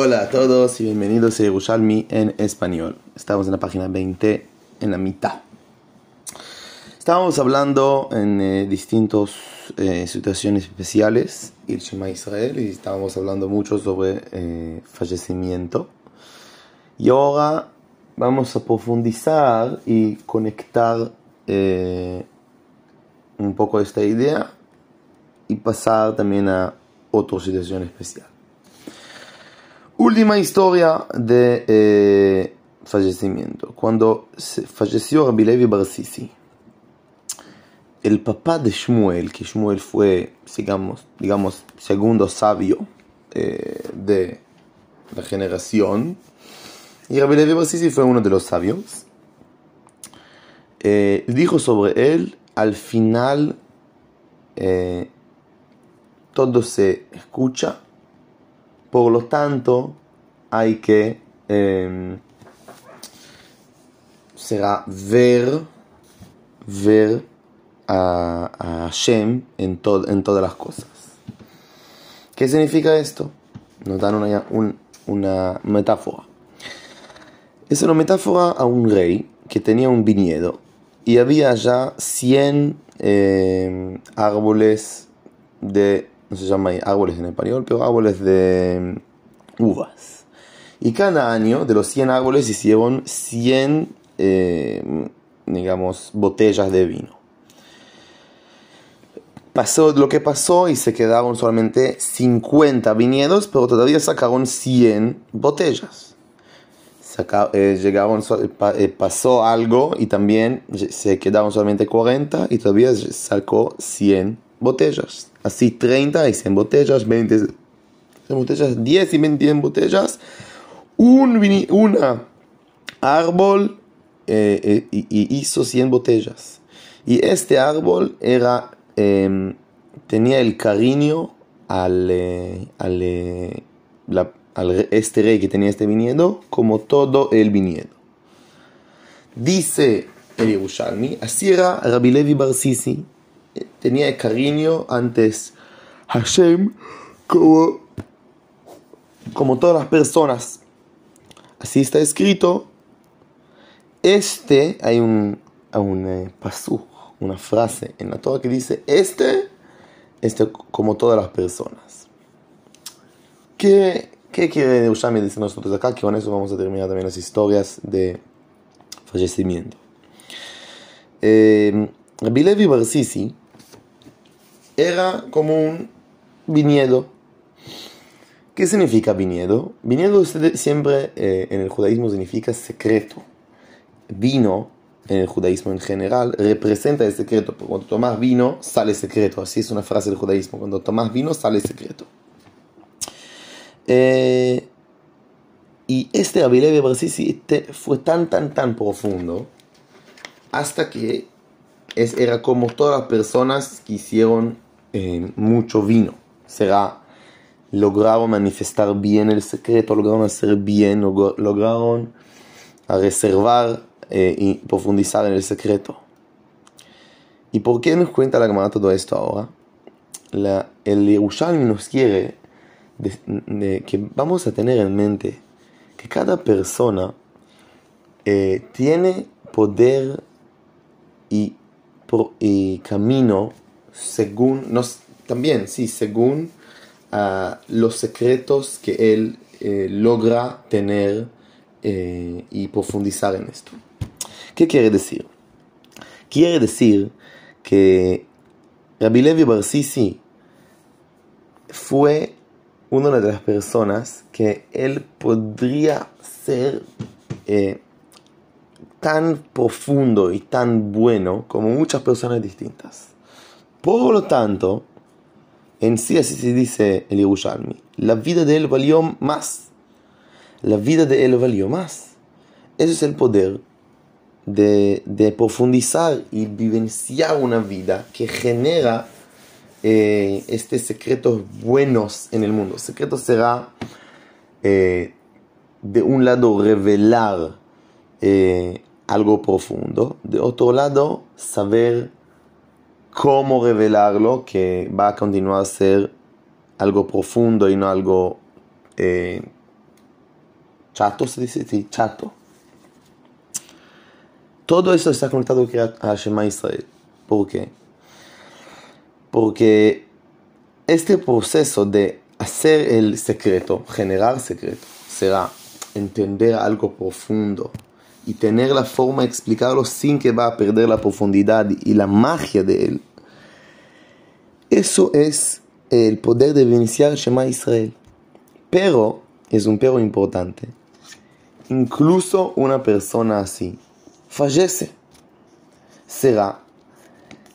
Hola a todos y bienvenidos a Yerushalmi en español. Estamos en la página 20, en la mitad. Estábamos hablando en eh, distintas eh, situaciones especiales, el Israel, y estábamos hablando mucho sobre eh, fallecimiento. Y ahora vamos a profundizar y conectar eh, un poco esta idea y pasar también a otra situación especial. Última historia de eh, fallecimiento. Cuando falleció Rabbi Levi Bar Sisi, el papá de Shmuel, que Shmuel fue, digamos, digamos segundo sabio eh, de la generación, y Rabbi Levi Bar Sisi fue uno de los sabios, eh, dijo sobre él, al final todo se escucha, por lo tanto hay que eh, será ver, ver a, a Hashem en, en todas las cosas. ¿Qué significa esto? Nos dan una, un- una metáfora. Es una metáfora a un rey que tenía un viñedo y había ya 100 eh, árboles de, no se llama árboles en español, pero árboles de mm, uvas. Y cada año de los 100 árboles hicieron 100, eh, digamos, botellas de vino. Pasó lo que pasó y se quedaron solamente 50 viñedos, pero todavía sacaron 100 botellas saca- eh, llegaron, eh, pasó algo y también se quedaron solamente 40 y todavía sacó 100 botellas. Así 30 y 100 botellas, 20 100 botellas, 10 y 20 botellas. Un vini- una árbol eh, eh, hizo 100 botellas. Y este árbol era, em, tenía el cariño al, eh, al, eh, la- al este rey que tenía este viñedo como todo el viñedo. Dice el Yerushalmi, así era Rabbi Levi Bar Sisi, eh, tenía cariño antes Hashem como, como todas las personas. Así está escrito. Este, hay un, un eh, pasú, una frase en la Torah que dice, este, este como todas las personas. ¿Qué, qué quiere Yerushalmi decir nosotros acá? Que con eso vamos a terminar también las historias de fallecimiento. Eh, Rabbi Levi Bar Sisi era como un viñedo. ¿Qué significa viñedo? Viñedo siempre eh, en el judaísmo significa secreto. Vino en el judaísmo en general representa el secreto. Cuando tomas vino sale secreto. Así es una frase del judaísmo. Cuando tomas vino sale secreto. Eh, y este Rabbi Levi Bar Sisi te- fue tan, tan, tan profundo hasta que es, era como todas las personas que hicieron eh, mucho vino. Será, lograron manifestar bien el secreto, lograron hacer bien, logr- lograron reservar eh, y profundizar en el secreto. ¿Y por qué nos cuenta la Gemara todo esto ahora? La, el Yerushalmi nos quiere de- de que vamos a tener en mente que cada persona eh, tiene poder y, pro- y camino según, nos, también, sí, según ah, los secretos que él eh, logra tener eh, y profundizar en esto. ¿Qué quiere decir? Quiere decir que Rabbi Levi Bar Sisi fue una de las personas que él podría ser eh, tan profundo y tan bueno como muchas personas distintas. Por lo tanto, en sí así se dice el Yerushalmi, la vida de él valió más. La vida de él valió más. Ese es el poder de, de profundizar y vivenciar una vida que genera eh, este secretos buenos en el mundo. Secreto será, eh, de un lado, revelar eh, algo profundo, de otro lado, saber cómo revelarlo, que va a continuar a ser algo profundo y no algo eh, chato se dice, sí, chato. Todo eso está conectado a Shema Israel. ¿Por qué? Porque este proceso de hacer el secreto, generar secreto, será entender algo profundo y tener la forma de explicarlo sin que va a perder la profundidad y la magia de él. Eso es el poder de iniciar Shema Israel. Pero, es un pero importante, incluso una persona así fallece. Será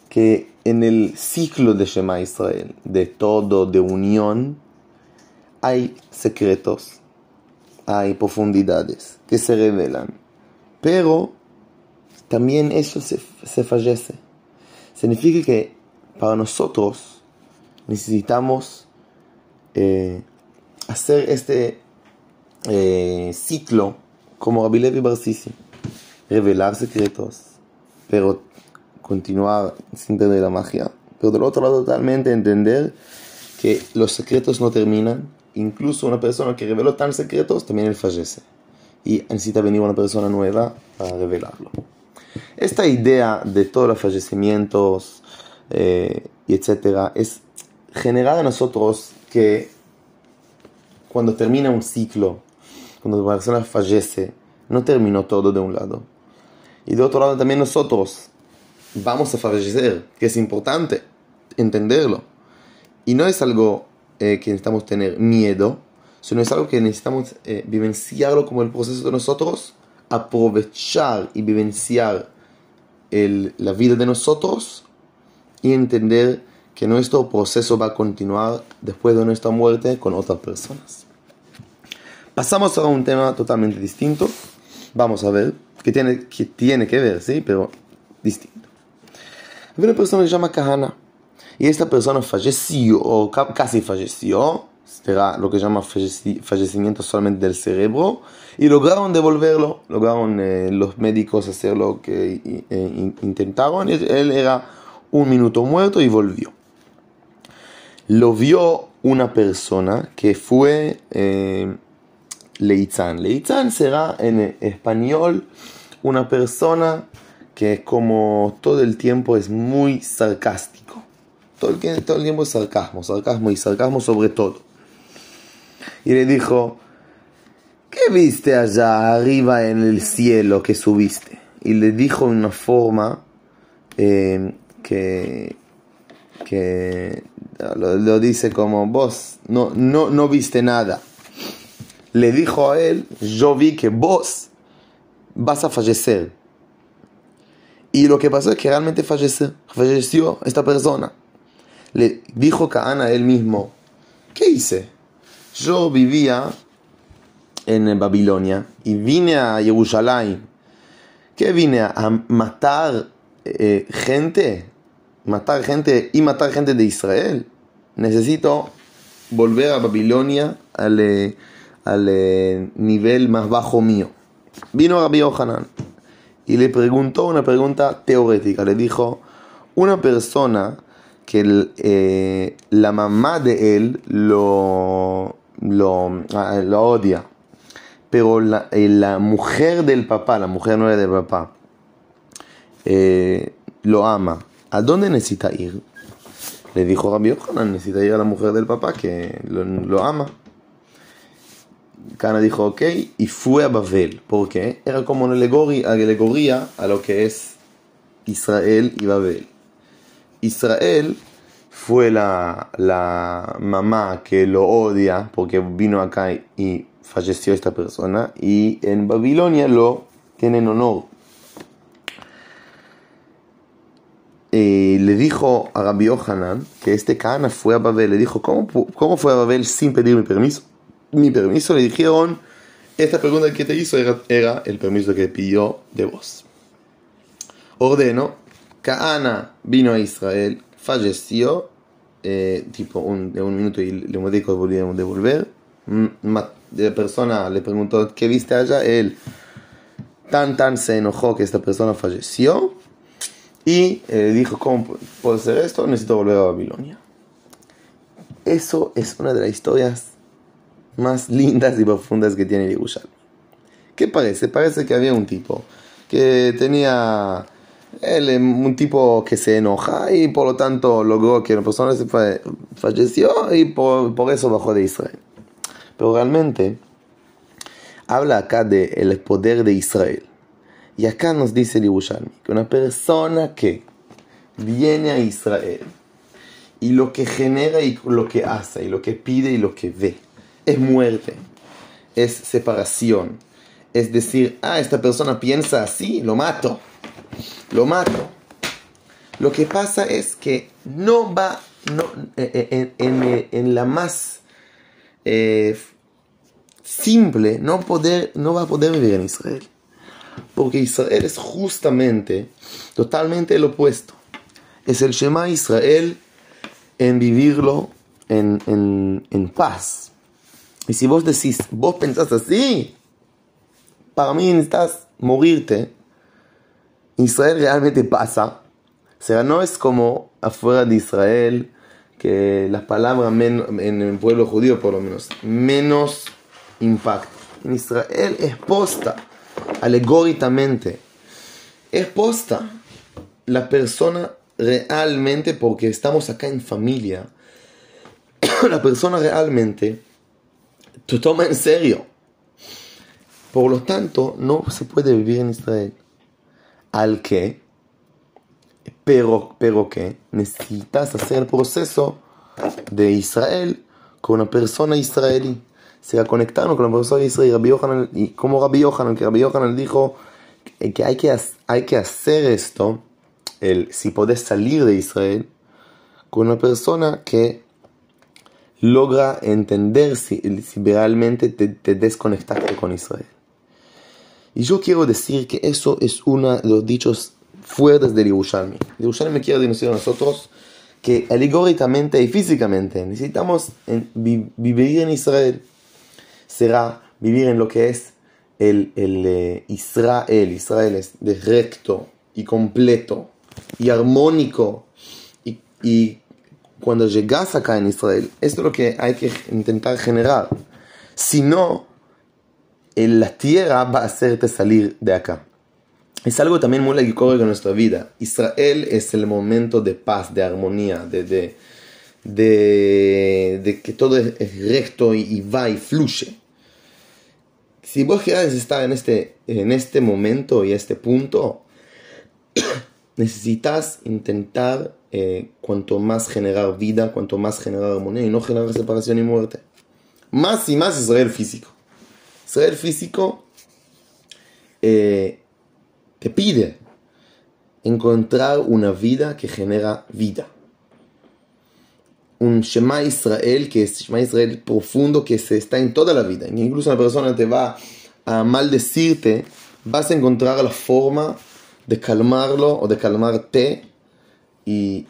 que en el ciclo de Shema Israel, de todo, de unión, hay secretos, hay profundidades que se revelan. Pero también eso se, fallece. Significa que para nosotros necesitamos eh, hacer este eh, ciclo como Rabbi Levi revelar secretos, pero continuar sin perder la magia. Pero del otro lado, totalmente entender que los secretos no terminan. Incluso una persona que reveló tan secretos, también él fallece. Y necesita venir una persona nueva para revelarlo. Esta idea de todos los fallecimientos eh, etcétera es generar a nosotros que cuando termina un ciclo, cuando una persona fallece, no terminó todo de un lado y de otro lado también nosotros vamos a fallecer, que es importante entenderlo. Y no es algo eh, que necesitamos tener miedo, sino es algo que necesitamos eh, vivenciarlo como el proceso de nosotros, aprovechar y vivenciar el, la vida de nosotros y entender que nuestro proceso va a continuar después de nuestra muerte con otras personas. Pasamos a un tema totalmente distinto. Vamos a ver que tiene que, tiene que ver, ¿sí? Pero distinto. Hay una persona que se llama Kahana. Y esta persona falleció, o casi falleció, será lo que llama fallecimiento solamente del cerebro, y lograron devolverlo, lograron eh, los médicos hacer lo que eh, intentaron, él era un minuto muerto y volvió. Lo vio una persona que fue eh, Leitzan. Leitzan será en español una persona que como todo el tiempo es muy sarcástico. Todo el, todo el tiempo es sarcasmo, sarcasmo y sarcasmo sobre todo. Y le dijo, ¿qué viste allá arriba en el cielo que subiste? Y le dijo en una forma eh, que, que lo, dice como vos no, no, no viste nada. Le dijo a él, yo vi que vos vas a fallecer. Y lo que pasó es que realmente falleció, falleció esta persona. Le dijo Caán a él mismo, ¿qué hice? Yo vivía en Babilonia y vine a Jerusalén. ¿Qué vine a matar eh, gente? Matar gente y matar gente de Israel. Necesito volver a Babilonia al, eh, al eh, nivel más bajo mío. Vino Rabbi Yohanan y le preguntó una pregunta teórica. Le dijo, una persona que la mamá de él lo, lo, ah, odia, pero eh, la, mujer del papá, la mujer nueva del papá, eh, lo ama, ¿a dónde necesita ir? Le dijo Rabbi Yohanan, necesita ir a la mujer del papá que lo ama. Cana dijo, ok, y fue a Babel. ¿Por qué? Era como una alegoría, a lo que es Israel y Babel. Israel fue la, la mamá que lo odia porque vino acá y falleció esta persona. Y en Babilonia lo tienen honor. Y le dijo a Rabbi Yohanan que este Cana fue a Babel. Le dijo, ¿cómo, ¿cómo fue a Babel sin pedirme permiso? mi permiso, le dijeron, esta pregunta que te hizo era, el permiso que pidió de vos. Ordeno, Caana vino a Israel, falleció, eh, tipo un, de un minuto y le volvieron a devolver. La persona le preguntó, ¿qué viste allá? Él tan tan se enojó que esta persona falleció y eh, dijo, ¿cómo puede ser esto? Necesito volver a Babilonia. Eso es una de las historias más lindas y profundas que tiene Yerushalmi. ¿Qué parece? Parece que había un tipo que tenía él, un tipo que se enoja y por lo tanto logró que una persona se falleció y por, por, eso bajó de Israel. Pero realmente habla acá del el poder de Israel. Y acá nos dice el Yerushalmi que una persona que viene a Israel y lo que genera y lo que hace y lo que pide y lo que ve es muerte, es separación. Es decir, ah, esta persona piensa así, lo mato, lo mato. Lo que pasa es que no va, no, eh, eh, en, la más eh, simple, no, poder, no va a poder vivir en Israel. Porque Israel es justamente, totalmente el opuesto. Es el Shema Israel en vivirlo en, en paz. Y si vos decís, vos pensás así, para mí necesitas morirte. Israel realmente pasa. O sea, no es como afuera de Israel, que las palabras en el pueblo judío por lo menos, menos impacto. En Israel es posta, alegóricamente. Es posta. La persona realmente, porque estamos acá en familia, la persona realmente te toma en serio. Por lo tanto, no se puede vivir en Israel. Al que, pero, pero que, necesitas hacer el proceso de Israel con una persona israelí. Se va conectando con la persona israelí. y como Rabbi Yohanan, que Rabbi Yohanan dijo que hay que, hacer esto, el, si podés salir de Israel, con una persona que logra entender si, realmente te, te, desconectaste con Israel. Y yo quiero decir que eso es uno de los dichos fuertes del Yerushalmi. El Yerushalmi quiere decir a nosotros que alegóricamente y físicamente necesitamos vivir en Israel. Será vivir en lo que es el, el eh, Israel. Israel es de recto y completo y armónico y, y cuando llegas acá en Israel, esto es lo que hay que intentar generar. Si no, la tierra va a hacerte salir de acá. Es algo también muy ocurre con nuestra vida. Israel es el momento de paz, de armonía, de, de, de, que todo es, recto y, va y fluye. Si vos querés estar en este, en este momento y este punto, necesitas intentar eh, cuanto más generar vida, cuanto más generar armonía y no generar separación y muerte. Más y más Israel físico. Israel físico eh, te pide encontrar una vida que genera vida. Un Shema Israel que es Shema Israel profundo que se está en toda la vida. Incluso una persona te va a maldecirte, vas a encontrar la forma de calmarlo o de calmarte y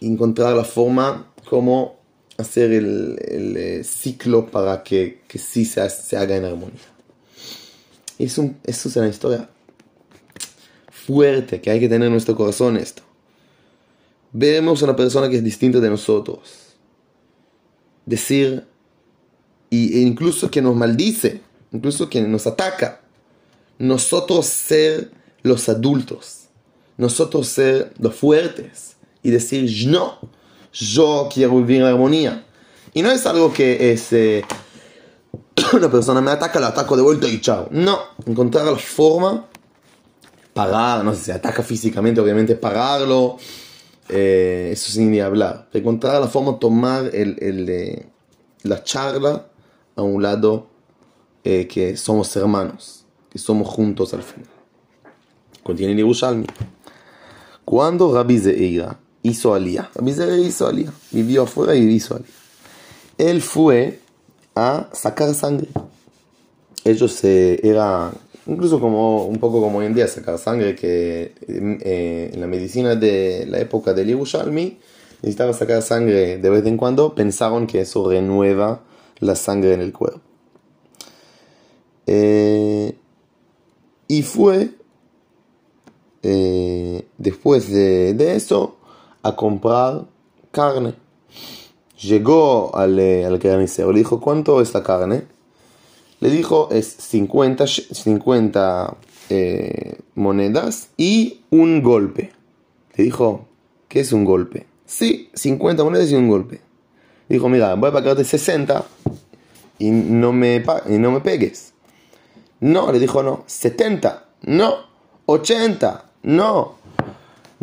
encontrar la forma como hacer el, eh, ciclo para que, que sí se, se, haga en armonía. Es un, es una historia fuerte que hay que tener en nuestro corazón esto. Vemos a una persona que es distinta de nosotros. Decir, e incluso que nos maldice, incluso que nos ataca. Nosotros ser los adultos, nosotros ser los fuertes y decir, no, yo quiero vivir en armonía. Y no es algo que es, eh, una persona me ataca, la ataco de vuelta y chao. No, encontrar la forma, pagar, no sé si ataca físicamente, obviamente pagarlo, eh, eso sin ni hablar. Encontrar la forma, tomar el, el, eh, la charla a un lado que somos hermanos, que somos juntos al final. Contiene Yerushalmi. Cuando Rabbi Zeira hizo alía, Rabbi Zeira hizo alía, vivió afuera y hizo alía. Él fue a sacar sangre. Ellos eh, era incluso como un poco como hoy en día sacar sangre que eh, en la medicina de la época del Yerushalmi necesitaba sacar sangre de vez en cuando pensaron que eso renueva la sangre en el cuerpo eh, y fue eh, después de, eso a comprar carne. Llegó al, eh, al carnicero, le dijo, ¿cuánto es la carne? le dijo es 50, 50 eh, monedas y un golpe. Le dijo, ¿qué es un golpe? Sí, 50 monedas y un golpe. Dijo, mira, voy a pagarte 60 y no me, y no me pegues. No, le dijo no. 70, no. 80, no.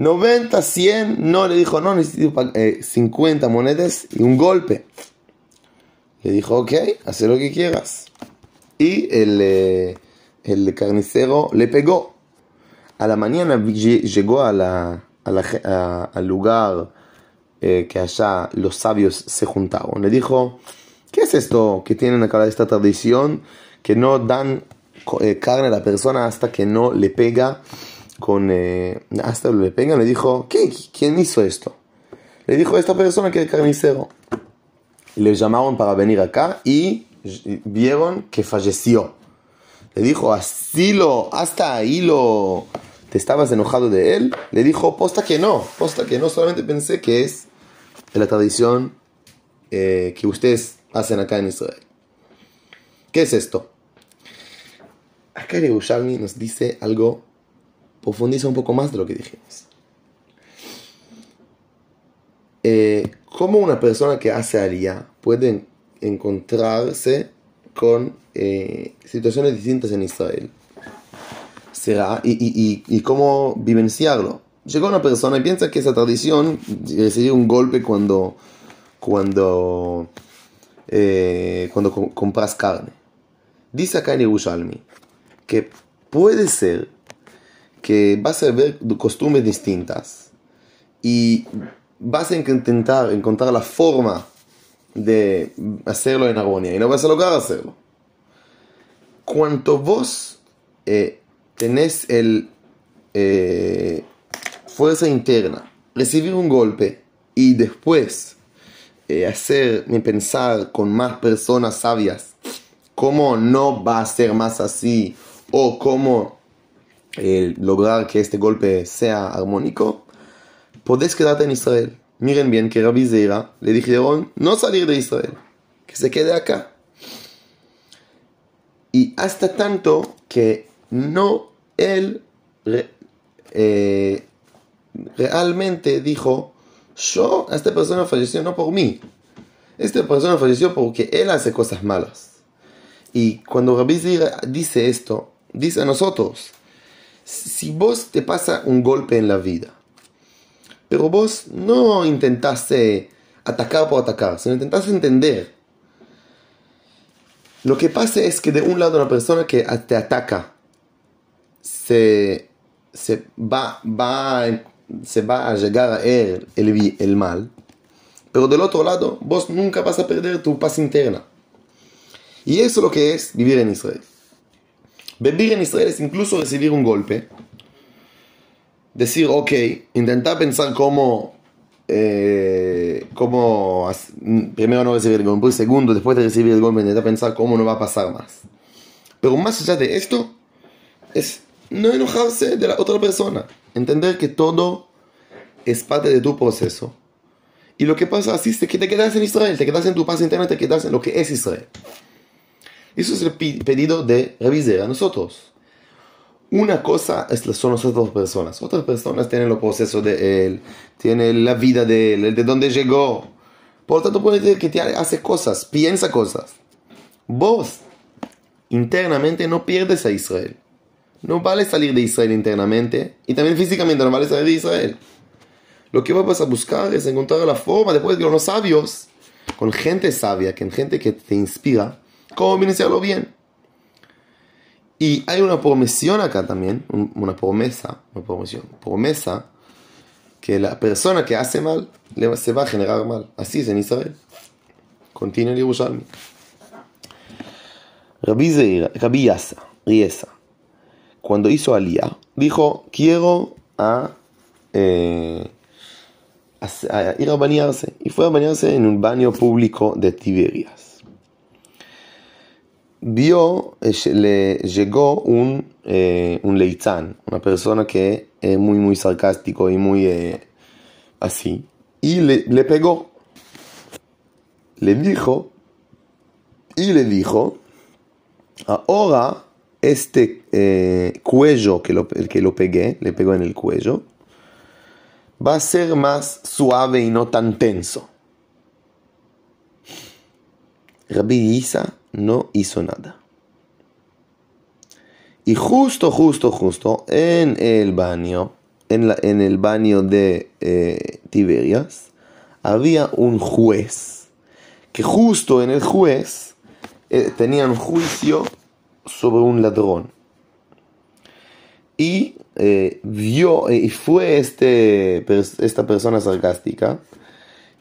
90, 100, no. Le dijo no, necesito 50 eh, monedas y un golpe. Le dijo, ok, haz lo que quieras. Y el, eh, el carnicero le pegó. A la mañana llegó a al lugar eh, que allá los sabios se juntaban. Le dijo, ¿qué es esto que tienen acá esta tradición? Que no dan eh, carne a la persona hasta que no le pega con... Eh, hasta le pega, le dijo, ¿qué? ¿quién hizo esto? Le dijo esta persona que es carnicero. Le llamaron para venir acá y vieron que falleció. Le dijo, así lo, hasta ahí lo, te estabas enojado de él. Le dijo, posta que no, posta que no, solamente pensé que es la tradición eh, que ustedes hacen acá en Israel. ¿Qué es esto? Acá el Yerushalmi nos dice algo, profundiza un poco más de lo que dijimos. Eh, ¿Cómo una persona que hace aliyah puede encontrarse con eh, situaciones distintas en Israel? ¿Será? Y, y, y cómo vivenciarlo? Llegó una persona y piensa que esa tradición recibir un golpe cuando, cuando, eh, cuando compras carne. Dice acá en Yerushalmi que puede ser que vas a ver costumbres distintas y vas a intentar encontrar la forma de hacerlo en armonía y no vas a lograr hacerlo. Cuanto vos eh, tenés el, eh, fuerza interna, recibir un golpe y después eh, hacerme pensar con más personas sabias cómo no va a ser más así o cómo eh, lograr que este golpe sea armónico, podés quedarte en Israel. Miren bien que Rabbi Zeira le dijeron no salir de Israel, que se quede acá. Y hasta tanto que no él eh, realmente dijo, yo, esta persona falleció no por mí, esta persona falleció porque él hace cosas malas. Y cuando Rabbi dice esto, dice a nosotros, si vos te pasa un golpe en la vida, pero vos no intentaste atacar por atacar, sino intentaste entender, lo que pasa es que de un lado una persona que te ataca se, se va, va se va a llegar a él el, el mal, pero del otro lado, vos nunca vas a perder tu paz interna. Y eso es lo que es vivir en Israel. Vivir en Israel es incluso recibir un golpe. Decir, ok, intentar pensar cómo, eh, cómo primero no recibir el golpe, segundo, después de recibir el golpe, intentar pensar cómo no va a pasar más. Pero más allá de esto, es no enojarse de la otra persona. Entender que todo es parte de tu proceso. Y lo que pasa así es que te quedas en Israel, te quedas en tu paz interna, te quedas en lo que es Israel. Eso es el pedido de revisar a nosotros. Una cosa son las otras personas. Otras personas tienen los procesos de él, tienen la vida de él, de dónde llegó. Por lo tanto, puede decir que te hace cosas, piensa cosas. Vos, internamente, no pierdes a Israel. No vale salir de Israel internamente y también físicamente no vale salir de Israel. Lo que vas a buscar es encontrar la forma, después de los sabios, con gente sabia, con gente que te inspira, cómo iniciarlo bien. Y hay una promesión acá también, una promesa, una promesa, promesa que la persona que hace mal se va a generar mal. Así es en Israel. Continúa el Yerushalmi. Rabbi Rabbi Yasa, Riesa cuando hizo Aliyah, dijo, quiero eh, a, ir a bañarse. Y fue a bañarse en un baño público de Tiberias. Vio, eh, le llegó un, eh, un leitzán, una persona que es muy, muy sarcástico y muy así. Y le, le pegó. Le dijo, y le dijo, Ahora, este eh, cuello que lo, que lo pegué, le pegó en el cuello, va a ser más suave y no tan tenso. Rabbi Isa no hizo nada. Y justo, justo, justo en el baño, en, en el baño de eh, Tiberias, había un juez, que justo en el juez eh, tenía un juicio sobre un ladrón. Y eh, vio, y fue este, esta persona sarcástica,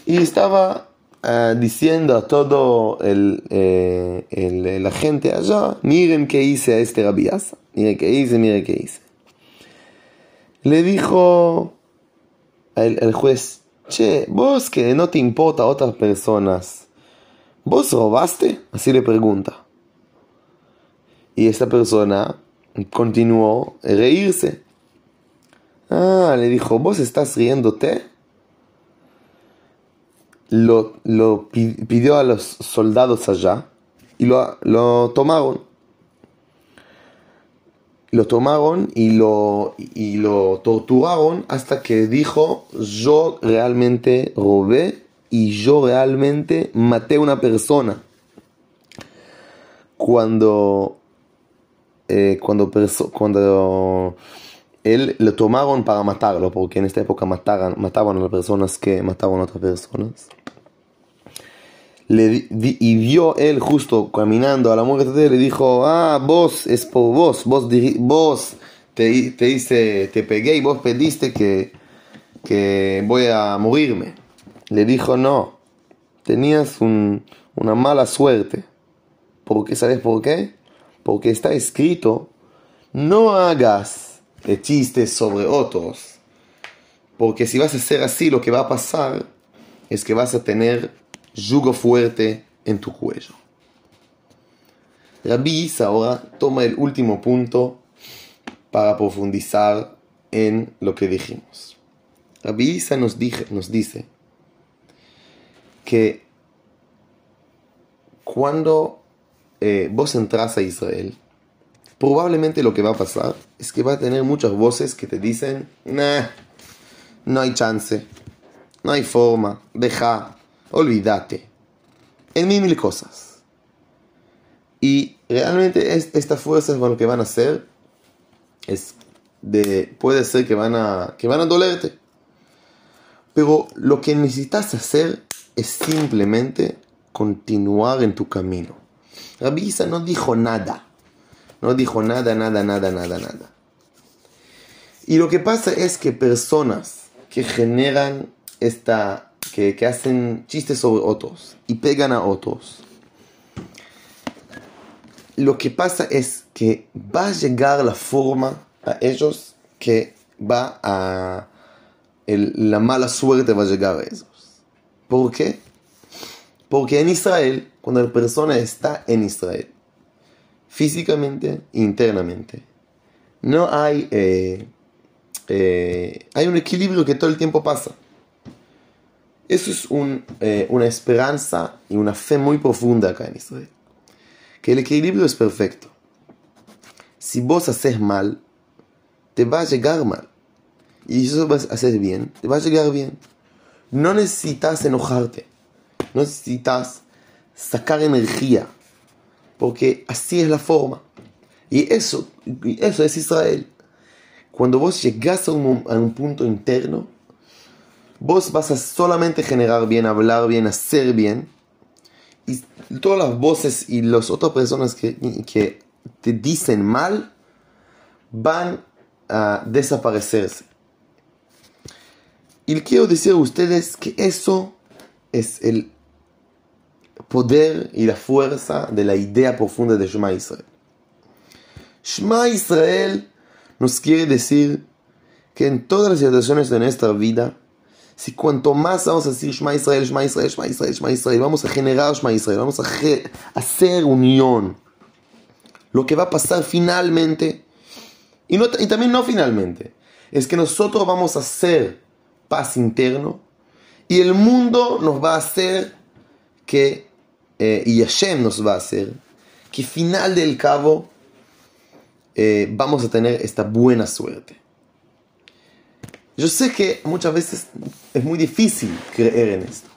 y estaba Ah, diciendo a todo el, eh, la gente allá, miren qué hice a este rabiasa, miren qué hice, miren qué hice. Le dijo el, juez, che, vos que no te importa a otras personas, ¿vos robaste? Así le pregunta. Y esta persona continuó a reírse. Ah, le dijo, ¿vos estás riéndote? Lo, lo pidió a los soldados allá y lo, lo tomaron. Lo tomaron y lo, y lo torturaron hasta que dijo, yo realmente robé y yo realmente maté a una persona. Cuando, eh, cuando, cuando él lo tomaron para matarlo, porque en esta época mataban, mataban a las personas que mataban a otras personas y vio él justo caminando a la muerte le dijo, ah, vos es por vos, vos, vos te, te hice, te pegué y vos pediste que, que voy a morirme. Le dijo, no, tenías una mala suerte. ¿Por qué? ¿Sabes por qué? Porque está escrito, no hagas chistes sobre otros. Porque si vas a hacer así, lo que va a pasar es que vas a tener yugo fuerte en tu cuello. Rabbi ahora toma el último punto para profundizar en lo que dijimos. Rabbi nos, nos dice que cuando eh, vos entras a Israel, probablemente lo que va a pasar es que va a tener muchas voces que te dicen, nah, no hay chance, no hay forma, deja, olvídate. En mil, mil cosas. Y realmente es, estas fuerzas lo que van a hacer es de, puede ser que van, a, que van a dolerte. Pero lo que necesitas hacer es simplemente continuar en tu camino. Rabbi no dijo nada. No dijo nada, nada, nada, nada, nada. Y lo que pasa es que personas que generan esta que, hacen chistes sobre otros y pegan a otros. Lo que pasa es que va a llegar la forma a ellos que va a... la mala suerte va a llegar a ellos. ¿Por qué? Porque en Israel, cuando la persona está en Israel, físicamente internamente, no hay, eh, eh, hay un equilibrio que todo el tiempo pasa. Eso es eh, una esperanza y una fe muy profunda acá en Israel. Que el equilibrio es perfecto. Si vos haces mal, te va a llegar mal. Y si vas a hacer bien, te va a llegar bien. No necesitas enojarte. No necesitas sacar energía. Porque así es la forma. Y eso, eso es Israel. Cuando vos llegas a un punto interno, Vos vas a solamente generar bien, hablar bien, hacer bien. Y todas las voces y las otras personas que, que te dicen mal van a desaparecerse. Y quiero decir a ustedes que eso es el poder y la fuerza de la idea profunda de Shema Israel. Shema Israel nos quiere decir que en todas las situaciones de nuestra vida si cuanto más vamos a decir Shema Israel, Shema Israel, Shema Israel, vamos a generar Shema Israel, vamos a hacer unión. Lo que va a pasar finalmente, y, no, y también no finalmente, es que nosotros vamos a hacer paz interno y el mundo nos va a hacer que, eh, y Hashem nos va a hacer, que final del cabo eh, vamos a tener esta buena suerte. Yo sé que muchas veces es muy difícil creer en esto,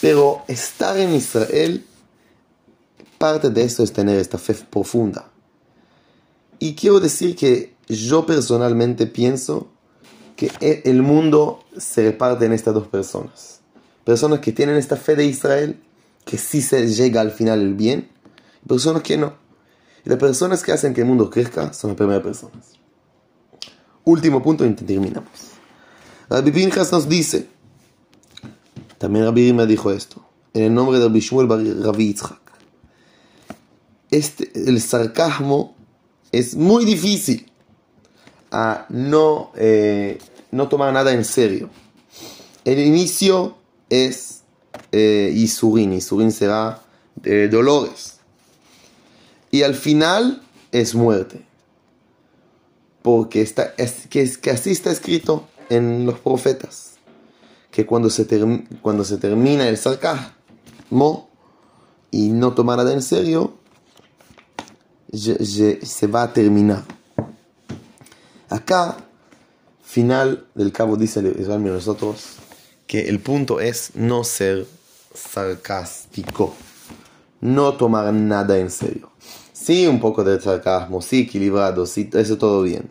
pero estar en Israel, parte de esto es tener esta fe profunda. Y quiero decir que yo personalmente pienso que e, el mundo se reparte en estas dos personas. Personas que tienen esta fe de Israel, que sí se llega al final el bien, y personas que no. Y las personas que hacen que el mundo crezca son las primeras personas. Último punto y terminamos. Rabbi Pinchas nos dice, también Rabbi me dijo esto, en el nombre de Rabbi Shmuel Rabbi Yitzhak. Este, el sarcasmo es muy difícil a no, eh, no tomar nada en serio. El inicio es eh, Isurin, Isurin será de dolores. Y al final es muerte. Porque está, es, que, es, que así está escrito en los profetas. Que cuando se, cuando se termina el sarcasmo y no tomar nada en serio, se va a terminar. Acá, final del cabo dice Israel nosotros que el punto es no ser sarcástico, no tomar nada en serio. Sí, un poco de sarcasmo, sí, equilibrado, sí, eso todo bien.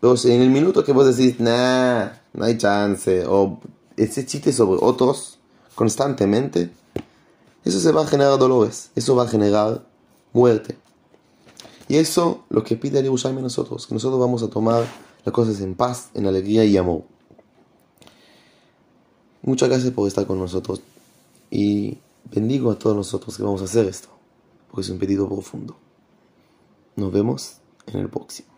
Pero en el minuto que vos decís, nah, no hay chance, o ese chiste sobre otros constantemente, eso se va a generar dolores, eso va a generar muerte. Y eso lo que pide el Yerushalmi a nosotros, que nosotros vamos a tomar las cosas en paz, en alegría y amor. Muchas gracias por estar con nosotros y bendigo a todos nosotros que vamos a hacer esto, porque es un pedido profundo. Nos vemos en el próximo.